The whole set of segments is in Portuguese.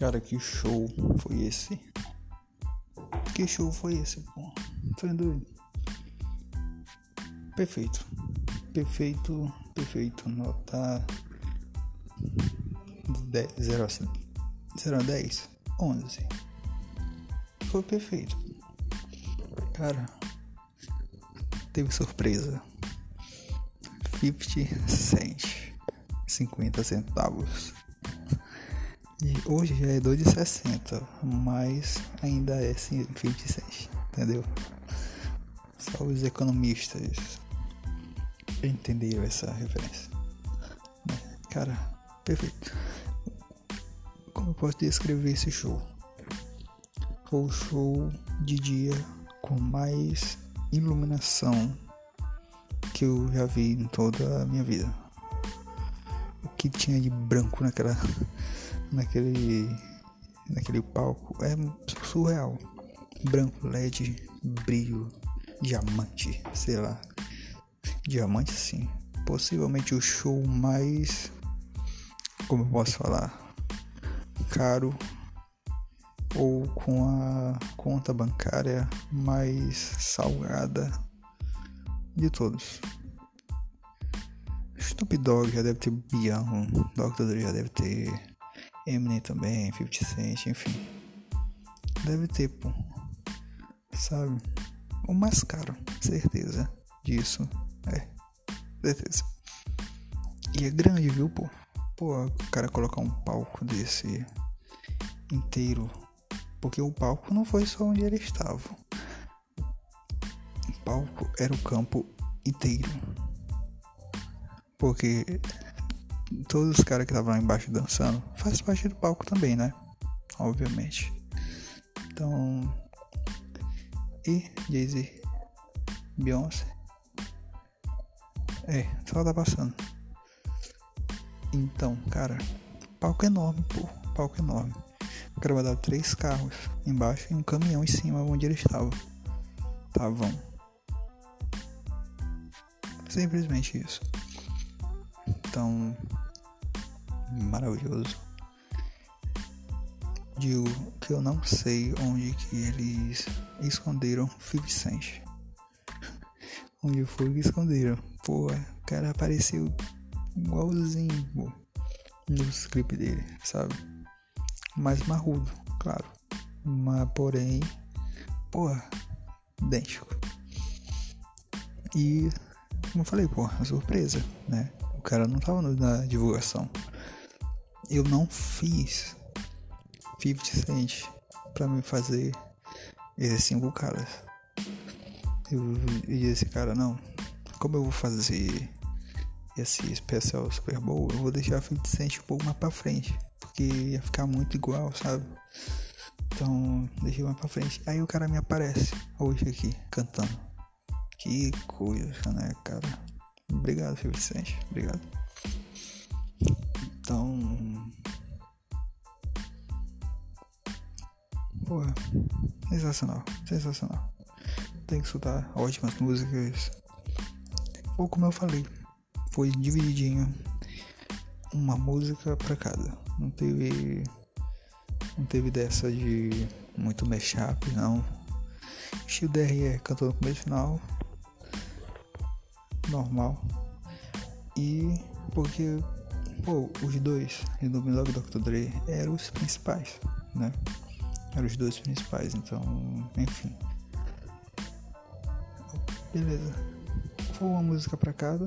Cara, que show foi esse? Que show foi esse, pô? Tô doido. Perfeito. Perfeito, perfeito. Nota 0 a 0 a 10, 11. Foi perfeito. Cara, teve surpresa. 50 cent, 50 centavos. E hoje já é 2,60, mas ainda é 50 cent, entendeu? Só os economistas entenderam essa referência. Cara, perfeito. Como eu posso descrever esse show? Foi o show de dia com mais iluminação que eu já vi em toda a minha vida. O que tinha de branco naquela naquele naquele palco é surreal. Branco, LED, brilho, diamante, sei lá. Diamante sim. Possivelmente o show mais como eu posso falar caro ou com a conta bancária mais salgada de todos. Snoop Dogg já deve ter Bião, Dr. Dre já deve ter Eminem também, 50 Cent, enfim. Deve ter, pô. Sabe? O mais caro, certeza disso. É, certeza. E é grande, viu, pô? Pô, o cara colocar um palco desse inteiro. Porque o palco não foi só onde ele estava palco era o campo inteiro. Porque todos os caras que estavam lá embaixo dançando faz parte do palco também, né? Obviamente. Então. E Jay-Z, Beyoncé. É, só tá passando. Então, cara, palco enorme, pô. Palco enorme. O cara vai dar três carros embaixo e um caminhão em cima onde ele estava. Estavam. Simplesmente isso. Então, maravilhoso. Digo que eu não sei onde que eles esconderam 50 Cent. onde foi que esconderam? Pô, o cara apareceu igualzinho pô, no script dele, sabe? Mais marrudo, claro. Mas porém, pô, idêntico. E como eu falei, pô, surpresa, né? O cara não tava na divulgação. Eu não fiz 50 Cent pra me fazer esses cinco caras. Eu disse, cara, não. Como eu vou fazer esse especial Super Bowl, eu vou deixar 50 Cent um pouco mais pra frente. Porque ia ficar muito igual, sabe? Então, deixei mais pra frente. Aí o cara me aparece hoje aqui, cantando. Que coisa, né, cara? Obrigado, Fio Vicente. Obrigado. Então. Pô, sensacional, sensacional. Tem que escutar ótimas músicas. Ou como eu falei, foi divididinho uma música para cada. Não teve. Não teve dessa de muito mashup, não. Estilo DRE cantou no começo e final normal. E porque, pô, os dois, Snoop Dogg e Dr. Dre, eram os principais, né? Eram os dois principais, então, enfim. Beleza. Foi uma música para cada.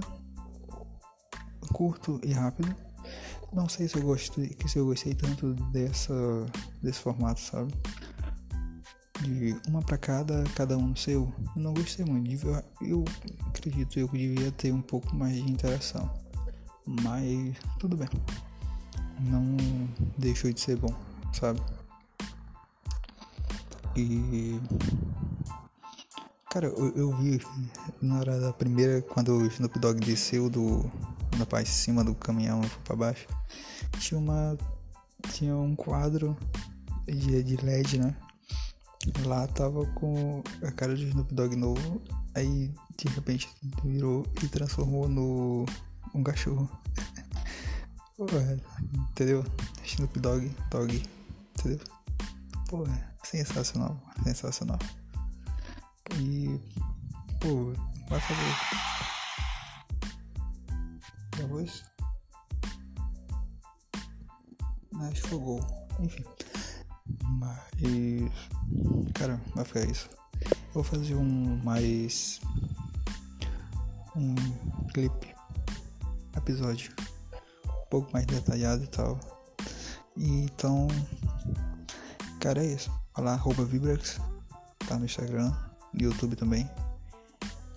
Curto e rápido. Não sei se eu gostei, se eu gostei tanto dessa desse formato, sabe? de uma para cada, cada um no seu, eu não gostei muito. Eu, eu acredito eu devia ter um pouco mais de interação. Mas tudo bem. Não deixou de ser bom, sabe? E. Cara, eu, eu vi na hora da primeira, quando o Snoop Dogg desceu do, na parte de cima do caminhão e foi pra baixo, tinha uma. Tinha um quadro de, de LED, né? Lá tava com a cara de Snoop Dogg novo, aí de repente virou e transformou no um cachorro. Entendeu? Snoop Dogg, Dogg, Entendeu? Pô, sensacional, sensacional. E, pô, vai fazer. Depois. Acho que foi gol. Enfim. Mas. Cara, vai ficar isso. Vou fazer um mais. Um clipe. Episódio. Um pouco mais detalhado e tal. E, então. Cara, é isso. Vai lá, arroba Vibrax. Tá no Instagram, no YouTube também.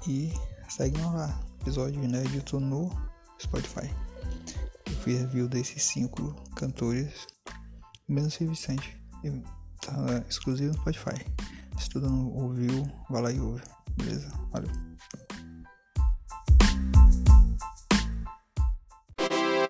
E segue lá. Episódio inédito no Spotify. Eu fiz review desses cinco cantores. Menos Silvio Vicente. Tá exclusivo no Spotify. Se tu não ouviu, vai lá e ouve. Beleza? Valeu.